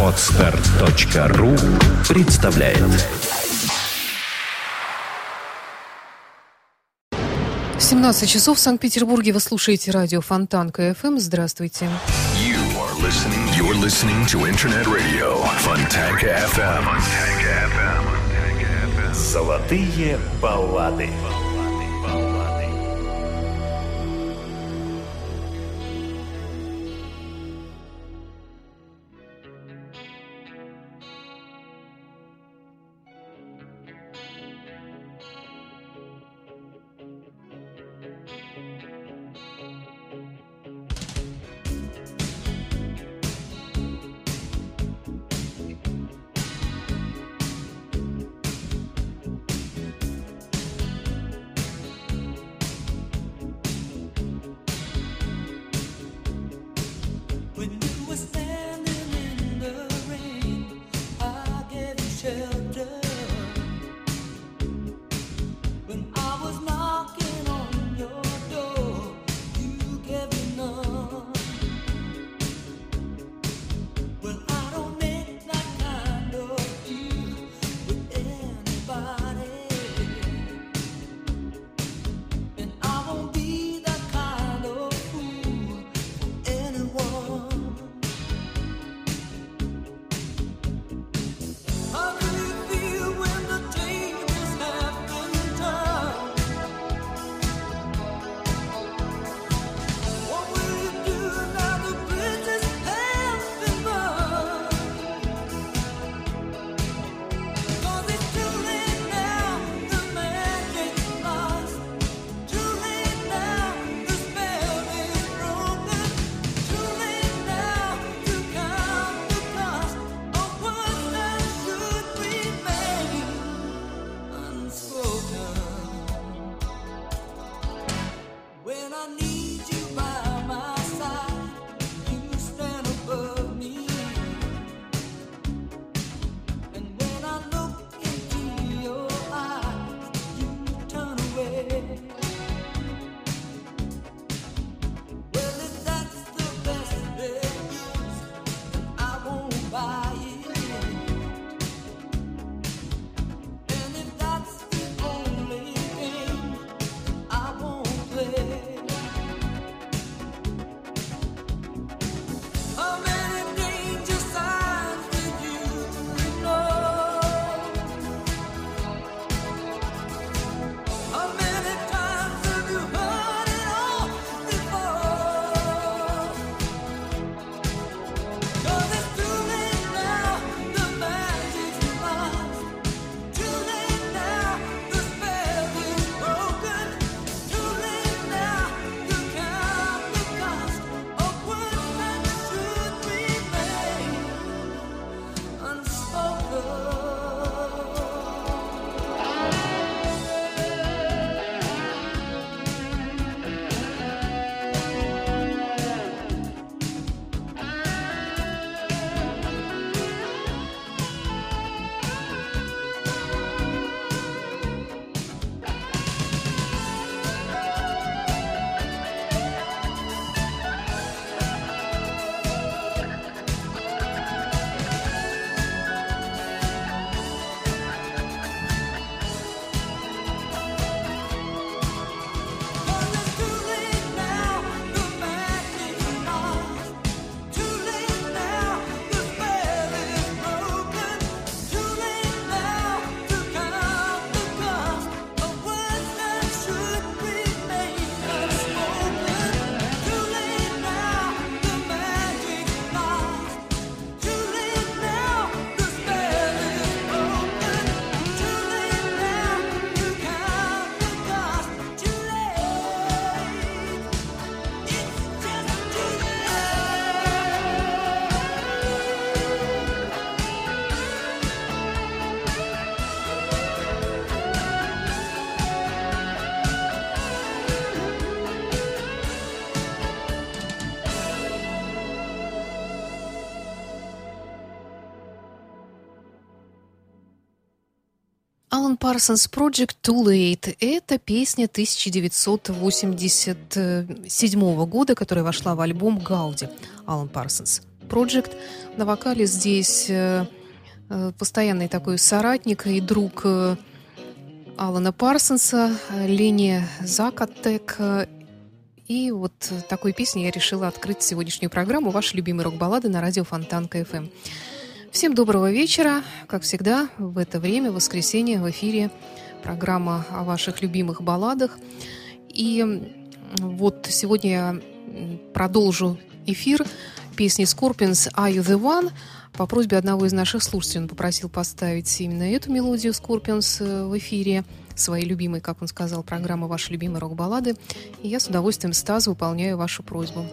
Отстар.ру представляет 17 часов в Санкт-Петербурге. Вы слушаете радио Фонтан КФМ. Здравствуйте. You are listening. You're listening to Internet Radio Fontanka FM. Fontanka FM. Золотые баллады. When Alan Parsons Project Too Late. Это песня 1987 года, которая вошла в альбом Гауди. Alan Parsons Project. На вокале здесь э, э, постоянный такой соратник и друг э, Алана Парсонса, Ленни Закатек. И вот такой песней я решила открыть сегодняшнюю программу «Ваши любимые рок-баллады» на радио Фонтанка FM. Всем доброго вечера. Как всегда, в это время, в воскресенье, в эфире программа о ваших любимых балладах. И вот сегодня я продолжу эфир песни Scorpions «Are You The One?» По просьбе одного из наших слушателей он попросил поставить именно эту мелодию Scorpions э, в эфире своей любимой, как он сказал, программы «Ваши любимые рок-баллады». И я с удовольствием, Стас, выполняю вашу просьбу.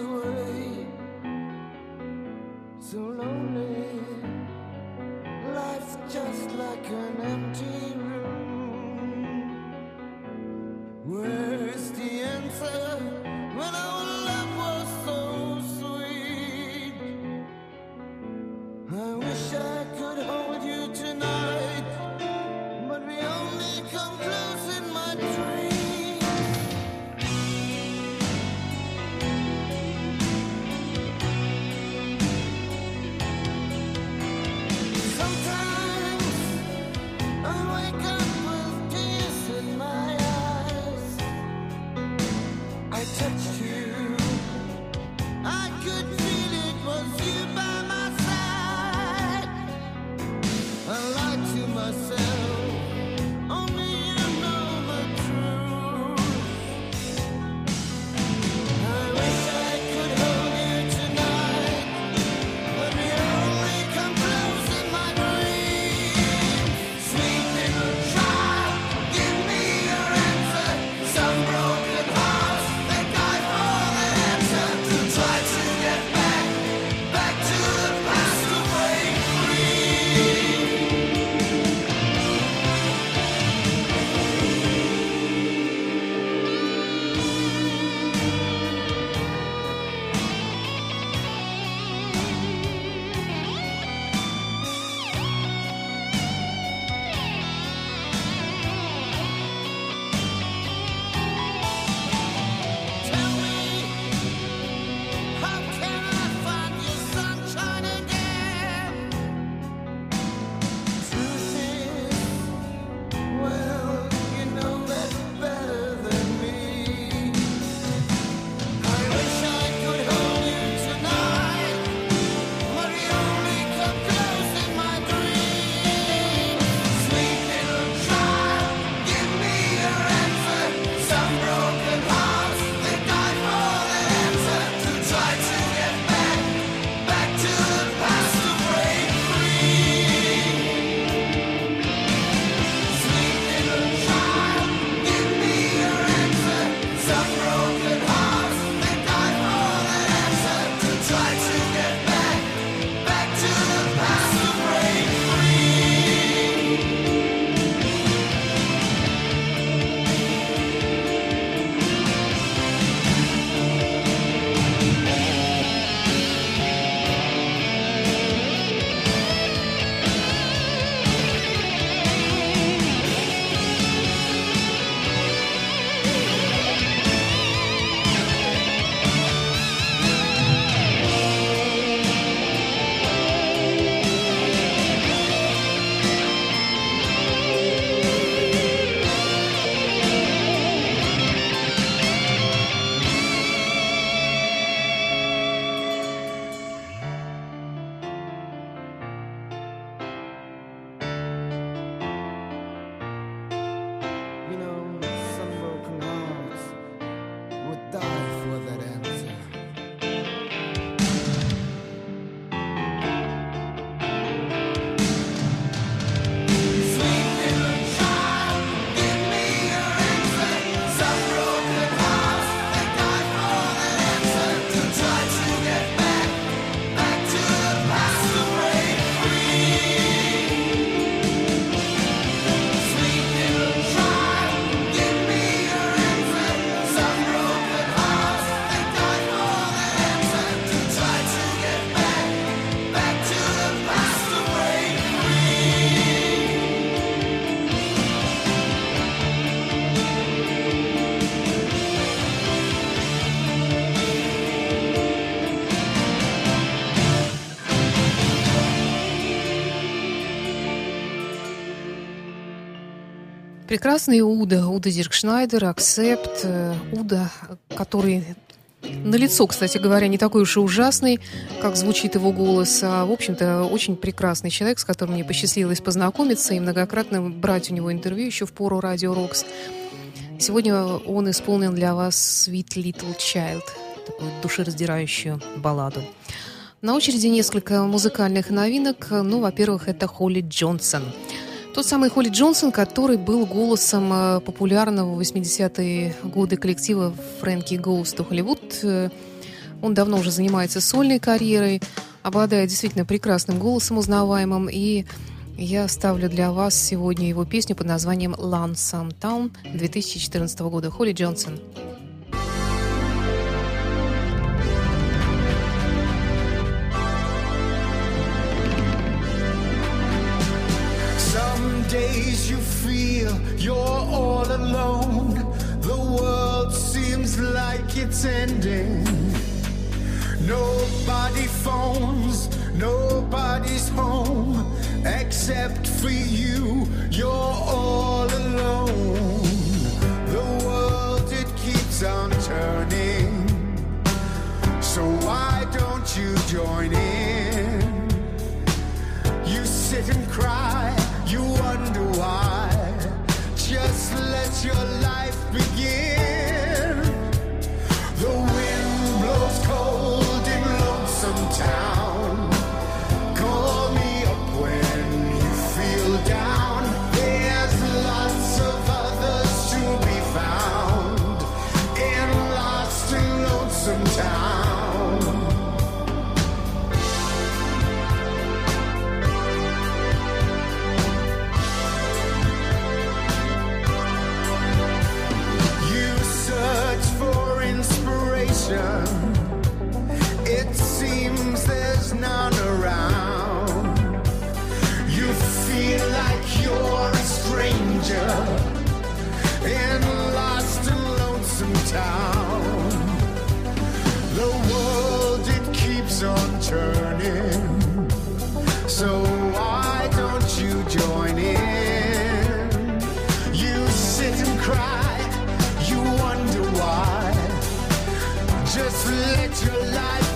away. Прекрасный Удо, Удо Диркшнайдер, Accept, э, Удо, который на лицо, кстати говоря, не такой уж и ужасный, как звучит его голос, а, в общем-то, очень прекрасный человек, с которым мне посчастливилось познакомиться и многократно брать у него интервью еще в пору Радио Рокс. Сегодня он исполнил для вас «Sweet Little Child», такую душераздирающую балладу. На очереди несколько музыкальных новинок. Ну, во-первых, это Холли Джонсон – тот самый Холли Джонсон, который был голосом э, популярного в 80-е годы коллектива Фрэнки Гоуз Холливуд. Э, он давно уже занимается сольной карьерой, обладает действительно прекрасным голосом узнаваемым, и я ставлю для вас сегодня его песню под названием «Lonesome Town» 2014 года. Холли Джонсон. days feel you're all alone. The world seems like it's ending. Nobody phones, nobody's home except for you. You're all alone. The world it keeps on turning. So why don't you join in? You sit and cry you wonder why your life begins. Cry, you wonder why. Just let your life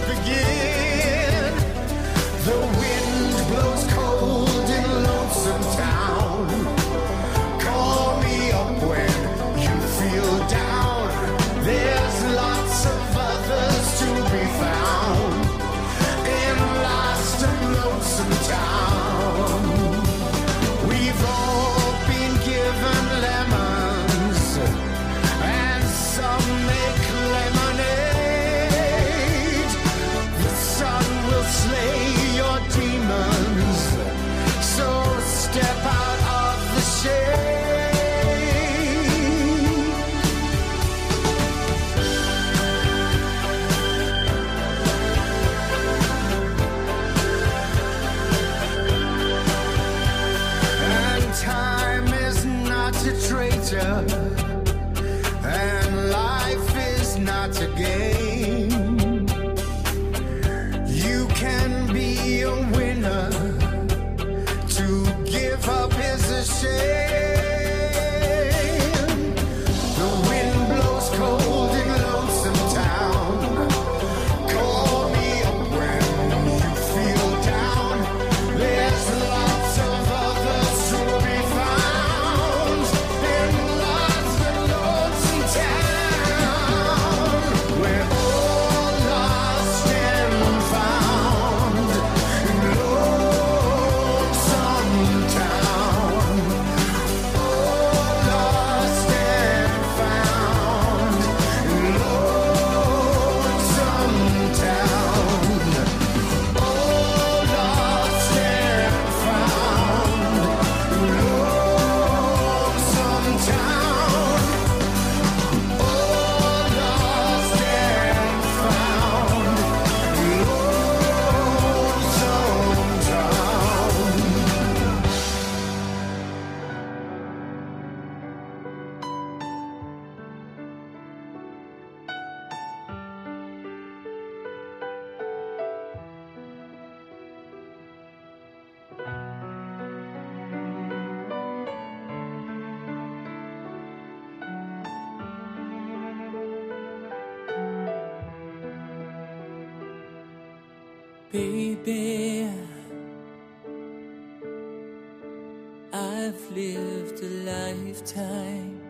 a lifetime.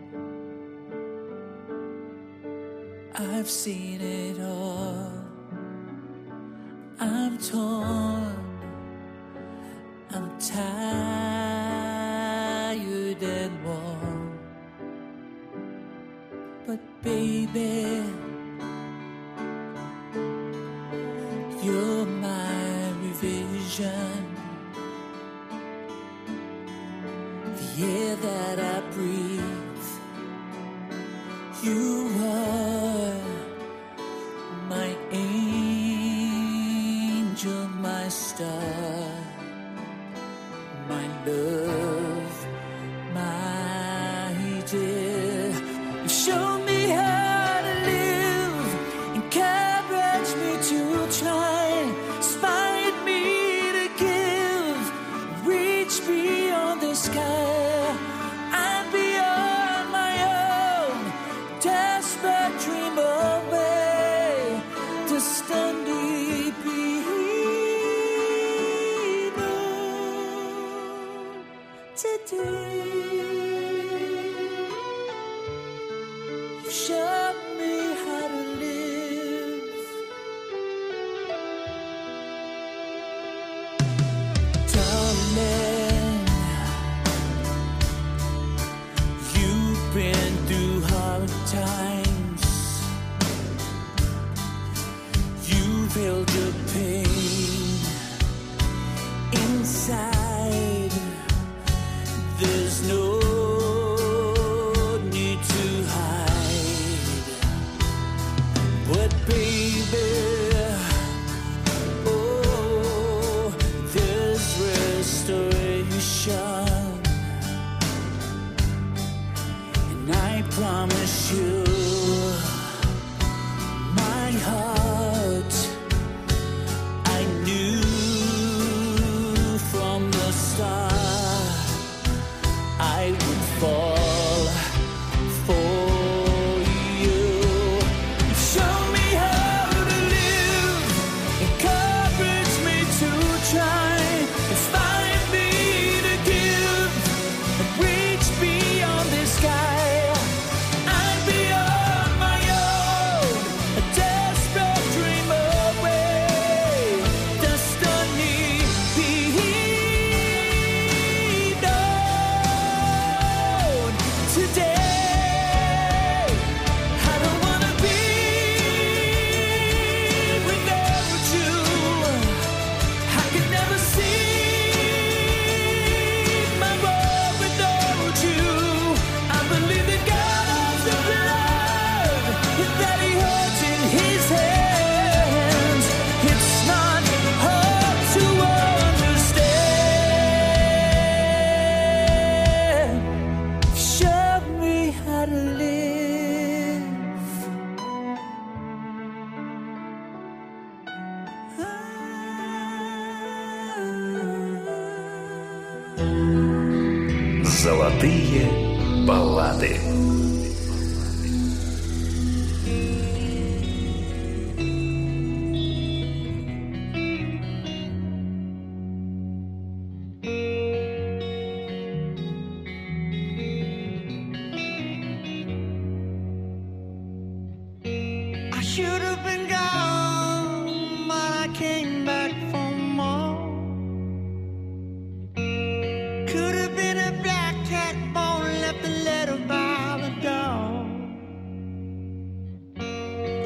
I've seen it all. I'm torn. I'm tired and worn. But baby, you're my revision. air that I breathe. You are my angel, my star, my love.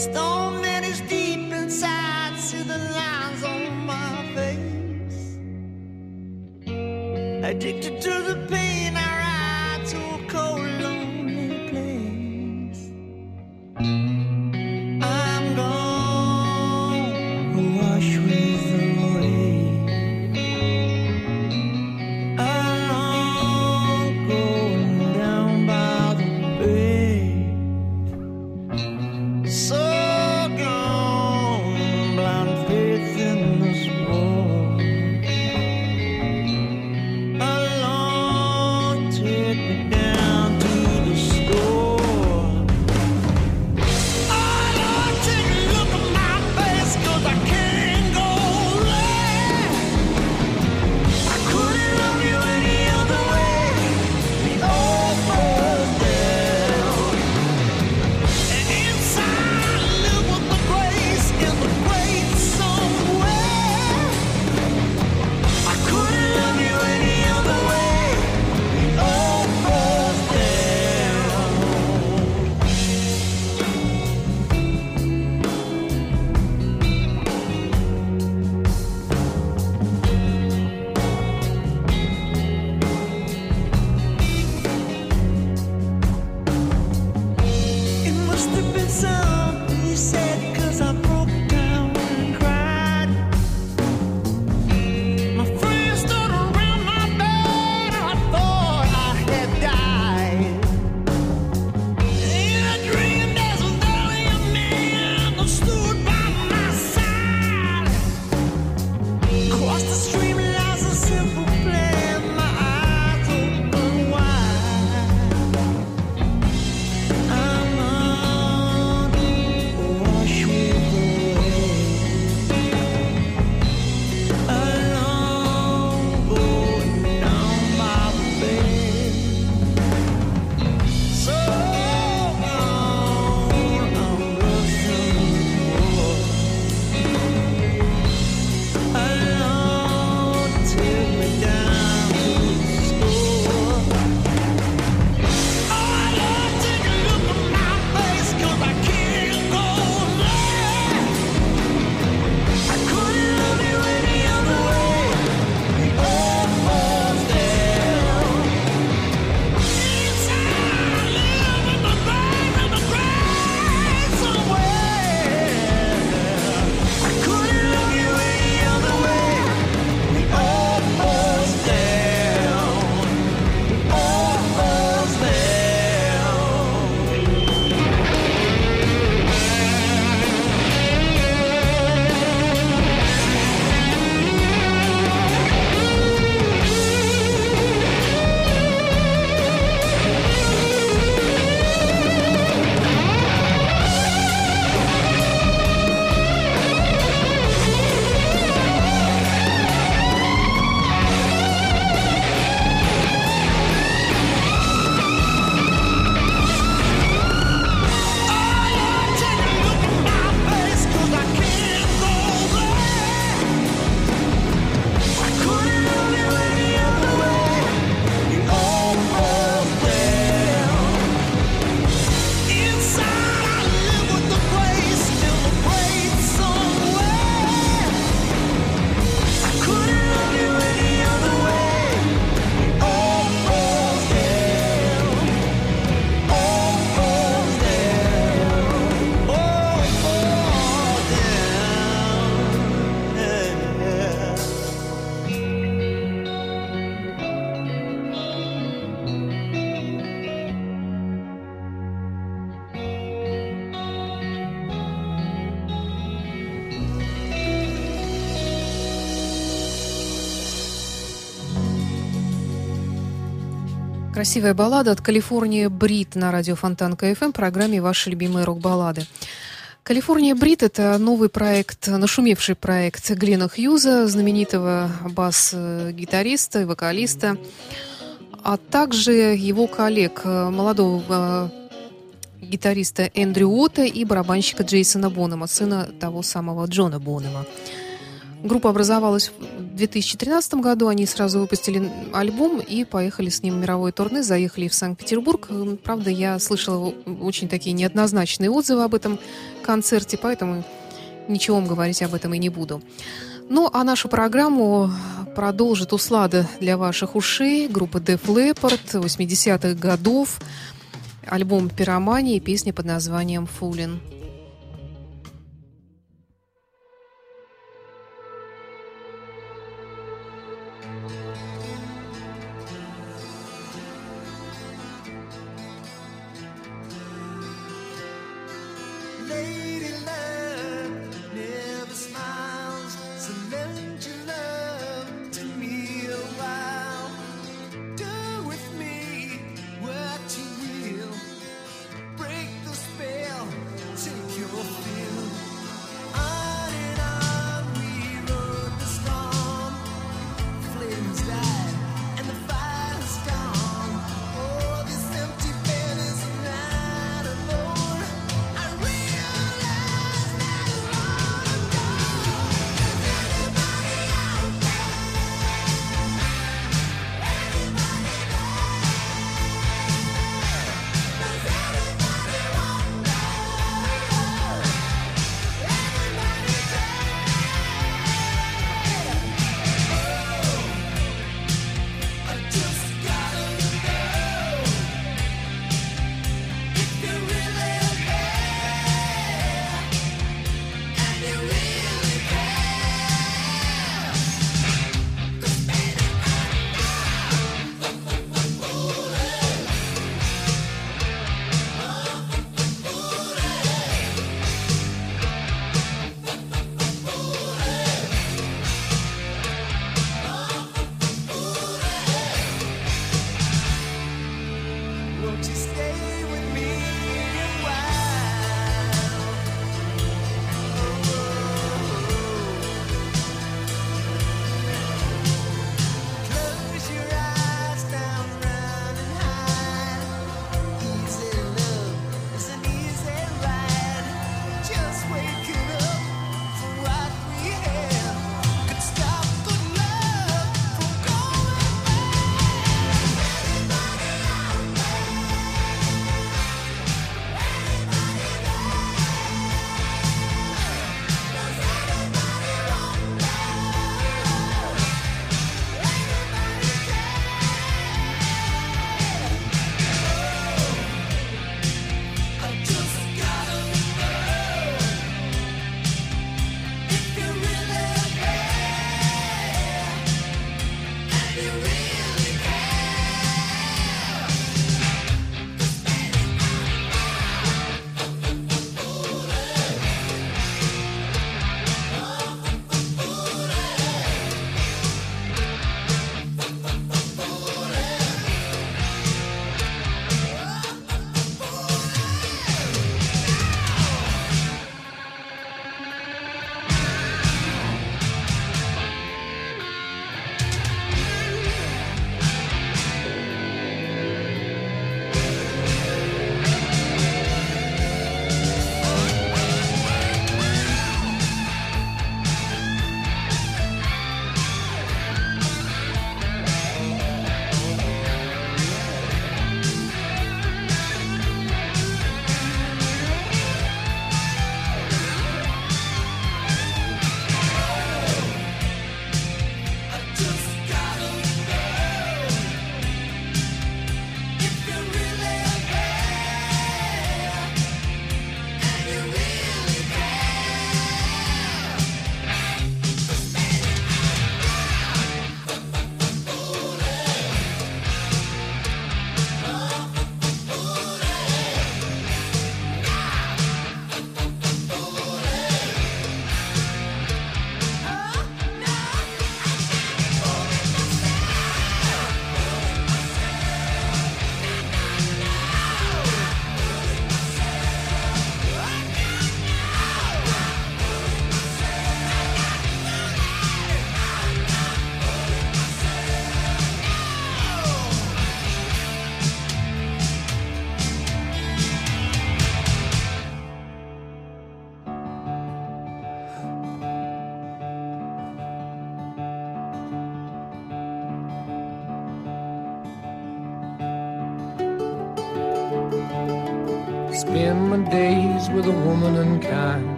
storm that is deep inside, see the lines on my face. Addicted to the pain. Красивая баллада от California Breed на радио Фонтанка FM, программе «Ваши любимые рок-баллады». Калифорния Брит – это новый проект, нашумевший проект Глена Хьюза, знаменитого бас-гитариста и вокалиста, а также его коллег, молодого гитариста Эндрю Уотта и барабанщика Джейсона Бонома, сына того самого Джона Бонома. Группа образовалась в 2013 году, они сразу выпустили альбом и поехали с ним в мировой турне, заехали в Санкт-Петербург. Правда, я слышала очень такие неоднозначные отзывы об этом концерте, поэтому ничего вам говорить об этом и не буду. Ну, а нашу программу продолжит услада для ваших ушей группа Def Leppard 80-х годов, альбом «Пиромания» и песня под названием «Фулин».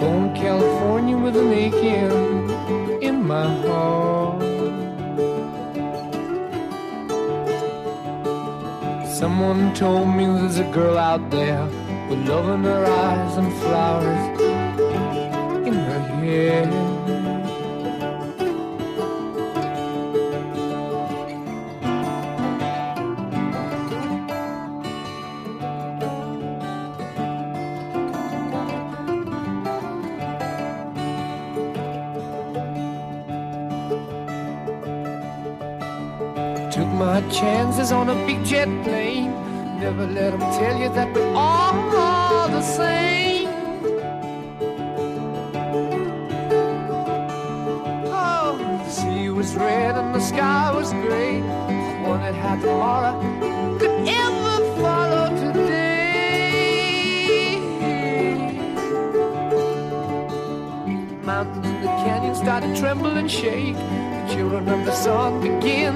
Going to California with an aching in my heart. Someone told me there's a girl out there with love in her eyes and flowers in her hair. Chances on a big jet plane. Never let them tell you that we're all the same. Oh, the sea was red and the sky was gray. One that had tomorrow could ever follow today. Mountains and the canyon started tremble and shake. The children of the sun begin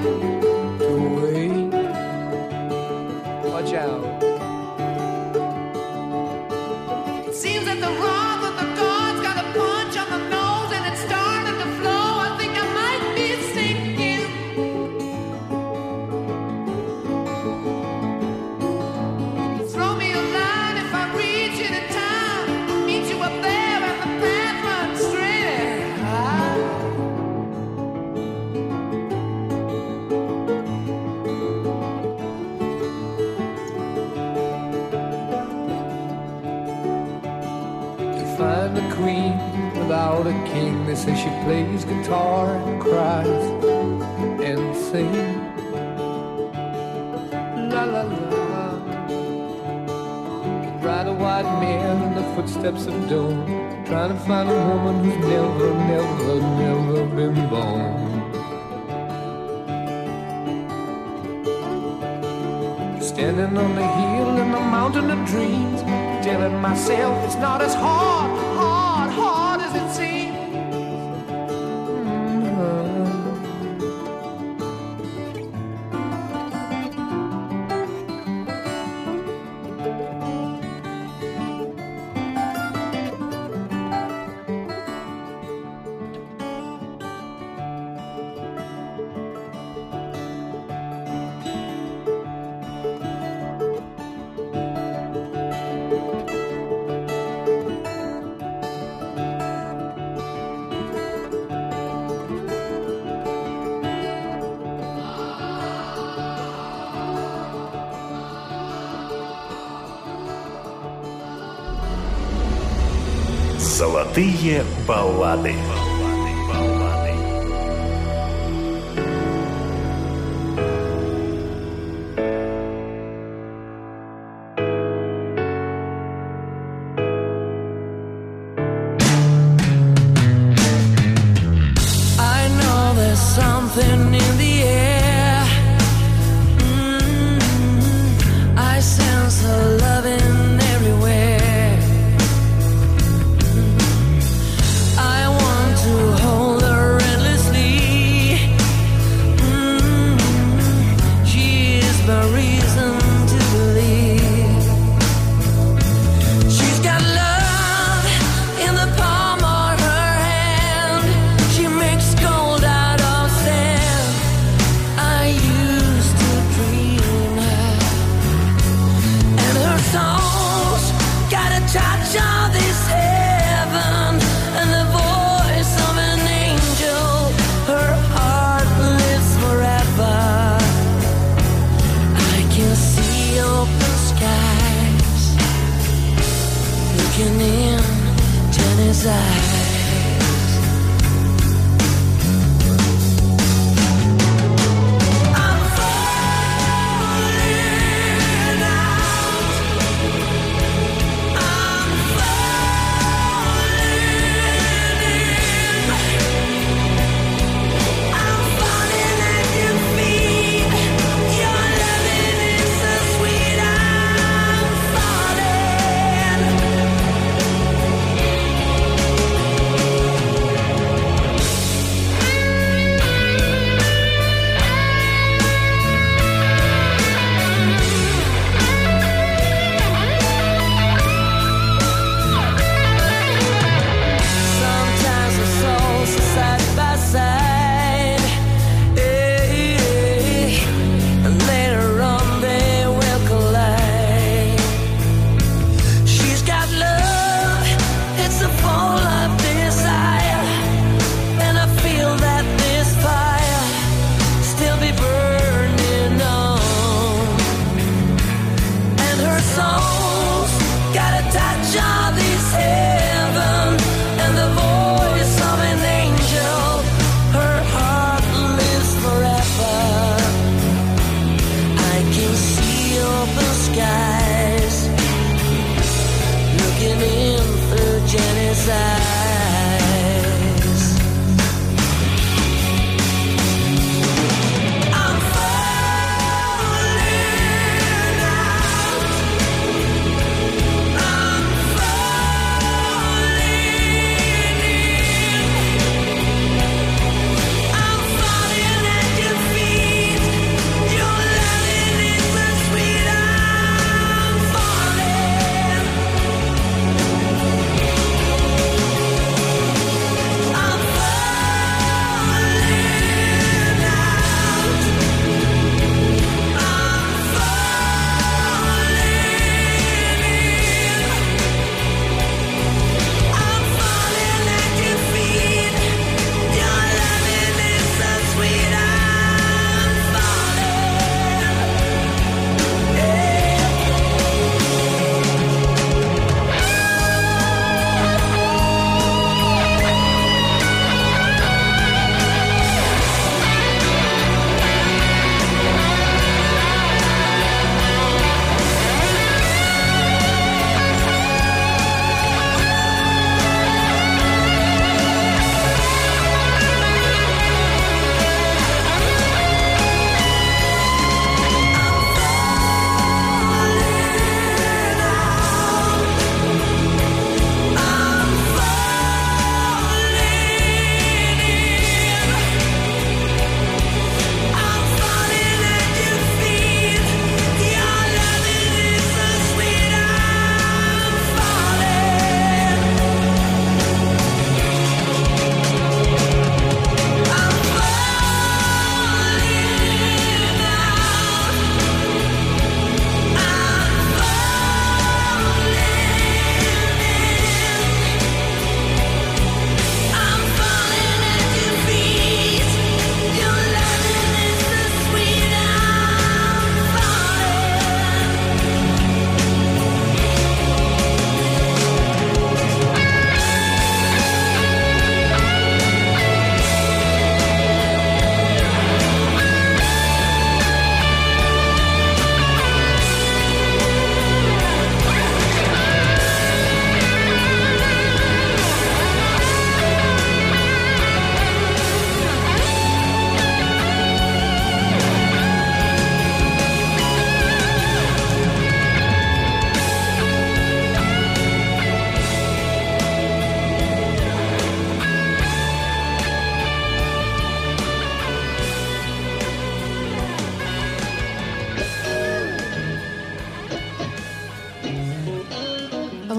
find a queen without a king. They say she plays guitar and cries and sings. La la la. Ride a white mare in the footsteps of dawn. Trying to find a woman who's never, never, never been born. Standing on the hill in the mountain of dreams, telling myself it's not as hard, hard, Золотые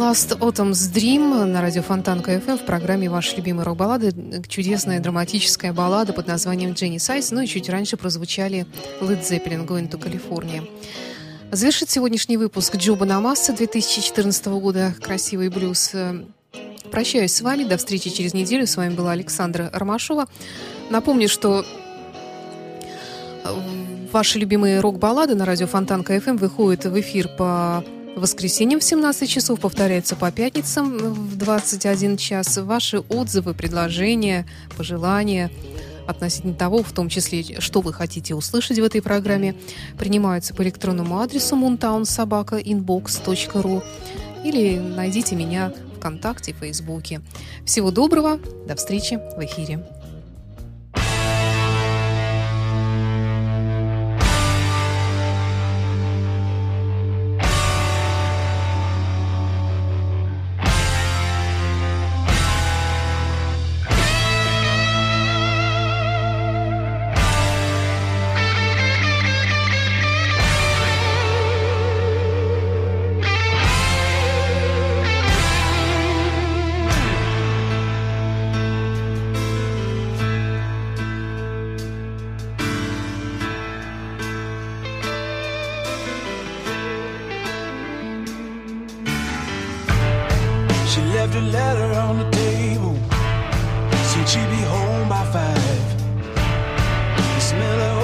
Last Autumn's Dream на радио Фонтанка FM в программе «Ваши любимые рок-баллады». Чудесная драматическая баллада под названием «Дженни Сайз». Ну и чуть раньше прозвучали Led Zeppelin «Going to California». Завершит сегодняшний выпуск Джоба Намасса 2014 года «Красивый блюз». Прощаюсь с вами. До встречи через неделю. С вами была Александра Ромашова. Напомню, что ваши любимые рок-баллады на радио Фонтанка FM выходят в эфир по воскресеньям в 17 часов, повторяется по пятницам в 21 час. Ваши отзывы, предложения, пожелания относительно того, в том числе, что вы хотите услышать в этой программе, принимаются по электронному адресу moontownsobaka.inbox.ru или найдите меня ВКонтакте, Фейсбуке. Всего доброго, до встречи в эфире. On the table. Said she'd be home by five. The smell of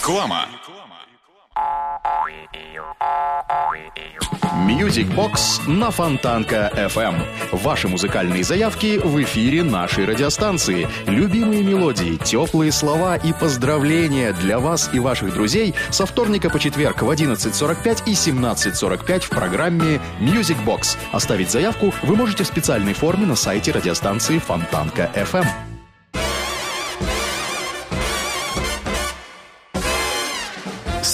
Реклама. Music Box на Фонтанка FM. Ваши музыкальные заявки в эфире нашей радиостанции. Любимые мелодии, теплые слова и поздравления для вас и ваших друзей со вторника по четверг в 11.45 и 17.45 в программе Music Box. Оставить заявку вы можете в специальной форме на сайте радиостанции Фонтанка FM.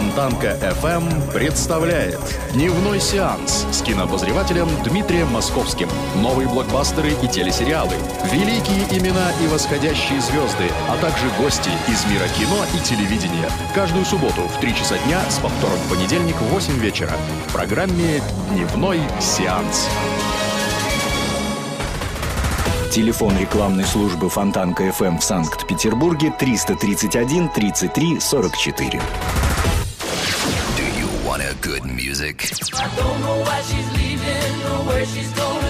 Фонтанка FM представляет Дневной сеанс с кинообозревателем Дмитрием Московским. Новые блокбастеры и телесериалы, великие имена и восходящие звезды, а также гости из мира кино и телевидения. Каждую субботу в 3 часа дня с повтором в понедельник в 8 вечера в программе Дневной сеанс. Телефон рекламной службы Фонтанка FM в Санкт-Петербурге 331 33 44. good music. I don't know why she's leaving or where she's going.